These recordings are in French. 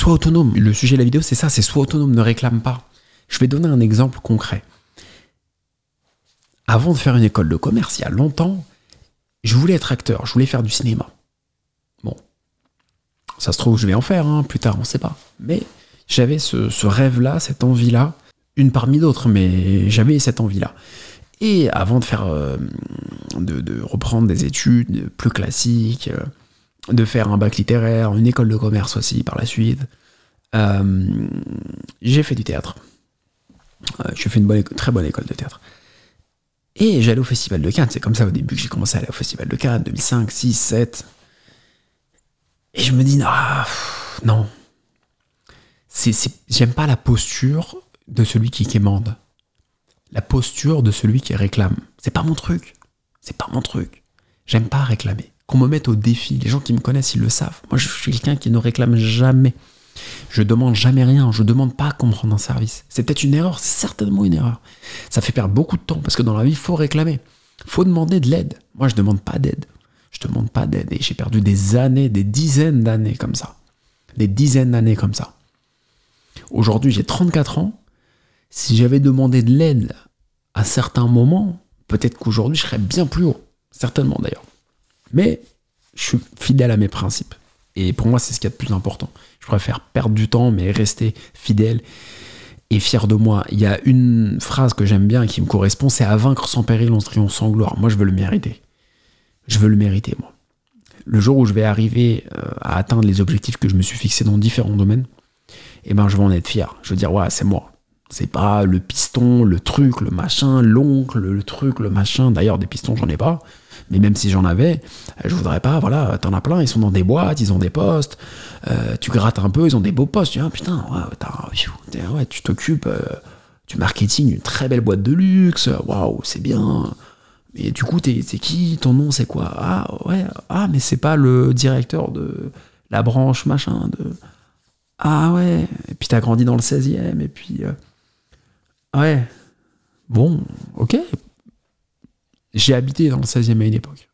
sois autonome. Le sujet de la vidéo, c'est ça, c'est sois autonome, ne réclame pas. Je vais donner un exemple concret. Avant de faire une école de commerce, il y a longtemps, je voulais être acteur, je voulais faire du cinéma. Bon, ça se trouve, je vais en faire hein, plus tard, on ne sait pas. Mais j'avais ce, rêve-là, cette envie-là, une parmi d'autres, mais j'avais cette envie-là. Et avant de faire, euh, de, reprendre des études plus classiques, euh, de faire un bac littéraire, une école de commerce aussi par la suite, euh, j'ai fait du théâtre. j'ai fait une très bonne école de théâtre. Et j'allais au Festival de Cannes. C'est comme ça au début que j'ai commencé à aller au Festival de Cannes, 2005, 6, 7. Et je me dis, non. J'aime pas la posture de celui qui quémande. La posture de celui qui réclame. C'est pas mon truc. C'est pas mon truc. J'aime pas réclamer. Qu'on me mette au défi. Les gens qui me connaissent, ils le savent. Moi, je suis quelqu'un qui ne réclame jamais. Je demande jamais rien, je demande pas qu'on me rende un service. C'est peut-être une erreur, c'est certainement une erreur. Ça fait perdre beaucoup de temps parce que dans la vie, il faut réclamer. Faut demander de l'aide. Moi, je demande pas d'aide. Je demande pas d'aide. Et j'ai perdu des années, des dizaines d'années comme ça. Des dizaines d'années comme ça. Aujourd'hui, j'ai 34 ans. Si j'avais demandé de l'aide à certains moments, peut-être qu'aujourd'hui, je serais bien plus haut. Certainement d'ailleurs. Mais je suis fidèle à mes principes. Et pour moi, c'est ce qui est le plus important. Je préfère perdre du temps, mais rester fidèle et fier de moi. Il y a une phrase que j'aime bien qui me correspond, c'est à vaincre sans péril, on triomphe sans gloire. Moi, je veux le mériter. Je veux le mériter, moi. Le jour où je vais arriver euh, à atteindre les objectifs que je me suis fixés dans différents domaines, eh ben, je vais en être fier. Je veux dire, ouais, c'est moi. C'est pas le piston, le truc, le machin, l'oncle, le truc, le machin. D'ailleurs, des pistons, j'en ai pas. Mais même si j'en avais, je voudrais pas, voilà, t'en as plein, ils sont dans des boîtes, ils ont des postes, euh, tu grattes un peu, ils ont des beaux postes, tu vois, putain, ouais, tu t'occupes euh, du marketing d'une très belle boîte de luxe, waouh, c'est bien. Mais du coup, c'est qui? Ton nom, c'est quoi? Ah, ouais, ah, mais c'est pas le directeur de la branche machin, de. Ah ouais, et puis t'as grandi dans le 16e, et puis. Euh, ouais, bon, ok, j'ai habité dans le 16e à une époque.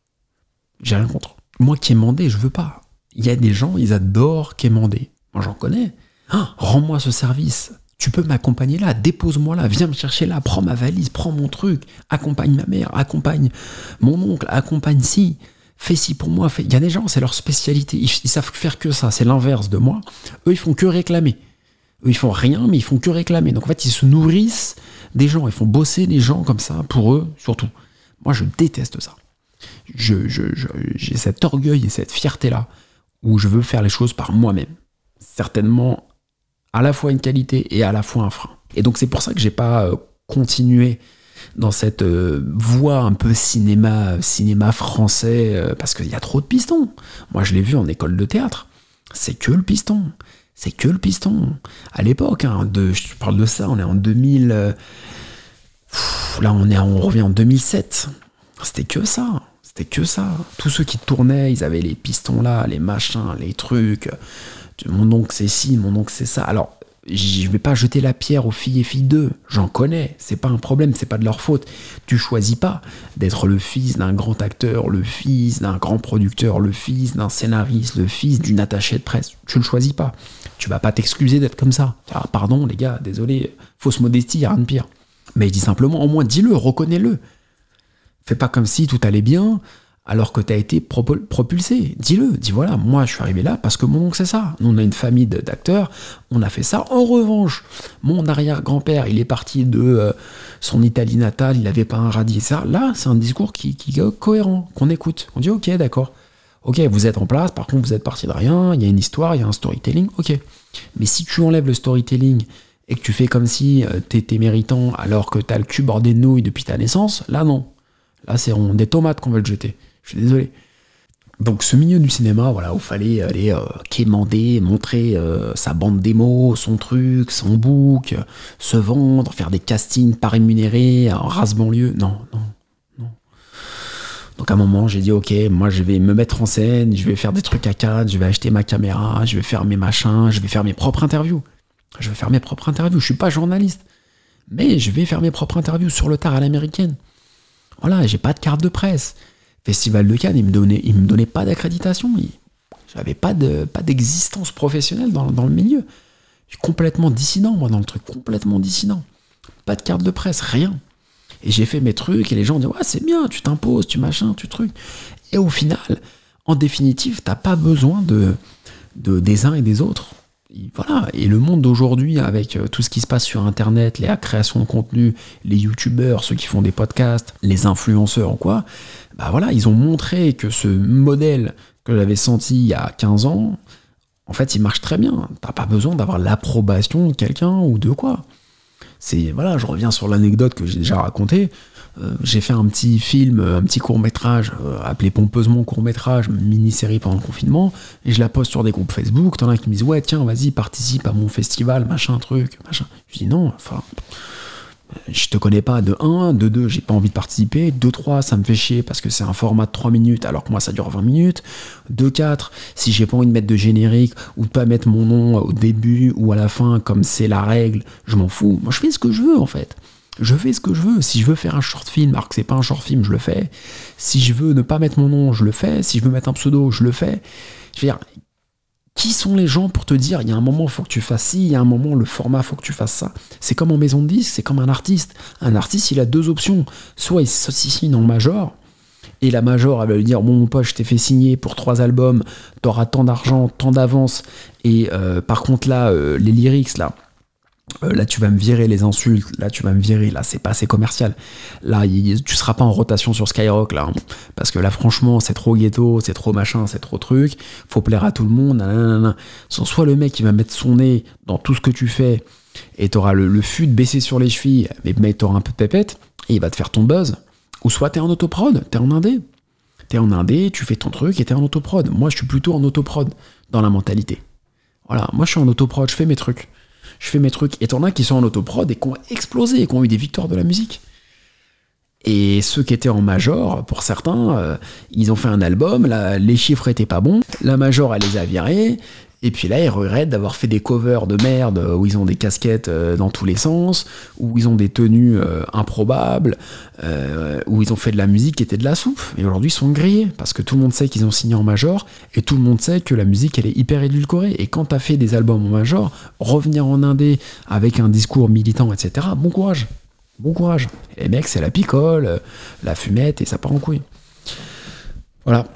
J'ai rien contre. Moi, quémander, je veux pas. Il y a des gens, ils adorent quémander. Moi, j'en connais. Ah, rends-moi ce service. Tu peux m'accompagner là, dépose-moi là, viens me chercher là, prends ma valise, prends mon truc, accompagne ma mère, accompagne mon oncle, accompagne si, fais ci pour moi. Il y a des gens, c'est leur spécialité, ils, savent faire que ça, c'est l'inverse de moi. Eux, ils font que réclamer. Ils font rien, mais ils font que réclamer. Donc en fait, ils se nourrissent des gens, ils font bosser les gens comme ça, pour eux surtout. Moi, je déteste ça. J'ai cet orgueil et cette fierté-là où je veux faire les choses par moi-même. Certainement à la fois une qualité et à la fois un frein. Et donc c'est pour ça que j'ai pas euh, continué dans cette euh, voie un peu cinéma, cinéma français, euh, parce qu'il y a trop de pistons. Moi, je l'ai vu en école de théâtre. C'est que le piston. C'est que le piston. À l'époque, hein, je parle de ça, on est en 2000 là, on, est, on revient en 2007. C'était que ça. C'était que ça. Tous ceux qui tournaient, ils avaient les pistons là, les machins, les trucs. Mon oncle c'est ci, mon oncle c'est ça. Alors, je vais pas jeter la pierre aux filles et filles d'eux. J'en connais. C'est pas un problème, c'est pas de leur faute. Tu choisis pas d'être le fils d'un grand acteur, le fils d'un grand producteur, le fils d'un scénariste, le fils d'une attachée de presse. Tu le choisis pas. Tu vas pas t'excuser d'être comme ça. Ah, pardon, les gars, désolé, fausse modestie, y a rien de pire. Mais il dit simplement, au moins dis-le, reconnais-le. Fais pas comme si tout allait bien alors que tu as été propulsé. Dis-le, dis voilà, moi je suis arrivé là parce que mon oncle c'est ça. Nous on a une famille d'acteurs, on a fait ça. En revanche, mon arrière-grand-père, il est parti de euh, son Italie natale, il n'avait pas un radis, ça. Là, c'est un discours qui, est cohérent, qu'on écoute. On dit ok, d'accord. Ok, vous êtes en place, par contre vous êtes parti de rien, il y a une histoire, il y a un storytelling, ok. Mais si tu enlèves le storytelling et que tu fais comme si euh, t'étais méritant alors que t'as le cul bordé de nouilles depuis ta naissance, là non. Là c'est des tomates qu'on veut le jeter. Je suis désolé. Donc ce milieu du cinéma, voilà, où fallait aller euh, quémander, montrer euh, sa bande démo, son truc, son book, se vendre, faire des castings pas rémunérés, en race banlieue. Non, non, non. Donc à un moment, j'ai dit, ok, moi je vais me mettre en scène, je vais faire des trucs à quatre, je vais acheter ma caméra, je vais faire mes machins, je vais faire mes propres interviews. Je vais faire mes propres interviews. Je suis pas journaliste. Mais je vais faire mes propres interviews sur le tard à l'américaine. Voilà, j'ai pas de carte de presse. Festival de Cannes, il me donnait, il me donnait pas d'accréditation. J'avais pas de pas d'existence professionnelle dans, le milieu. Je suis complètement dissident, moi, dans le truc, complètement dissident. Pas de carte de presse, rien. Et j'ai fait mes trucs et les gens disent Ouais, c'est bien, tu t'imposes, tu machin, tu truc. Et au final, en définitive, t'as pas besoin de, de, des uns et des autres. Voilà. Et le monde d'aujourd'hui, avec euh, tout ce qui se passe sur Internet, les créations de contenu, les youtubeurs, ceux qui font des podcasts, les influenceurs ou quoi, bah voilà, ils ont montré que ce modèle que j'avais senti il y a 15 ans, en fait, il marche très bien. T'as pas besoin d'avoir l'approbation de quelqu'un ou de quoi. C'est voilà, je reviens sur l'anecdote que j'ai déjà racontée. Euh, j'ai fait un petit film, un petit court métrage euh, appelé pompeusement court métrage, mini-série pendant le confinement, et je la poste sur des groupes Facebook. T'en as qui me disent ouais tiens vas-y participe à mon festival machin truc machin. Je dis non, enfin je te connais pas de 1, de 2, j'ai pas envie de participer, de 3, ça me fait chier parce que c'est un format de 3 minutes alors que moi ça dure 20 minutes, de 4, si j'ai pas envie de mettre de générique ou de pas mettre mon nom au début ou à la fin comme c'est la règle, je m'en fous. Moi je fais ce que je veux en fait. Je fais ce que je veux. Si je veux faire un short film alors que c'est pas un short film, je le fais. Si je veux ne pas mettre mon nom, je le fais. Si je veux mettre un pseudo, je le fais. Je veux dire, qui sont les gens pour te dire il y a un moment il faut que tu fasses ci, il y a un moment le format faut que tu fasses ça. C'est comme en maison de disque, c'est comme un artiste. Un artiste il a deux options. Soit il signe en major, et la major elle va lui dire bon mon pote je t'ai fait signer pour trois albums, t'auras tant d'argent, tant d'avance, et euh, par contre là euh, les lyrics là euh, là tu vas me virer les insultes, là tu vas me virer, là c'est pas assez commercial. Là tu seras pas en rotation sur Skyrock là, hein. parce que là franchement c'est trop ghetto, c'est trop machin, c'est trop truc, faut plaire à tout le monde. Soit le mec qui va mettre son nez dans tout ce que tu fais et t'auras le, le fut baissé sur les chevilles, mais, mais t'auras un peu de pépette et il va te faire ton buzz. Ou soit t'es en autoprod, t'es en indé. T'es en indé, tu fais ton truc et t'es en autoprod. Moi je suis plutôt en autoprod dans la mentalité. Voilà, moi je suis en autoprod, je fais mes trucs je fais mes trucs. Et t'en as qui sont en autoprod et qui ont explosé et qui ont eu des victoires de la musique. Et ceux qui étaient en major, pour certains, euh, ils ont fait un album, les chiffres étaient pas bons, la major elle les a virés, et puis là, ils regrettent d'avoir fait des covers de merde où ils ont des casquettes euh, dans tous les sens, où ils ont des tenues euh, improbables, euh, où ils ont fait de la musique qui était de la soupe. Et aujourd'hui, ils sont grillés parce que tout le monde sait qu'ils ont signé en major et tout le monde sait que la musique, elle est hyper édulcorée. Et quand t'as fait des albums en major, revenir en indé avec un discours militant, etc., bon courage. Bon courage. Et les mecs, c'est la picole, la fumette et ça part en couille. Voilà.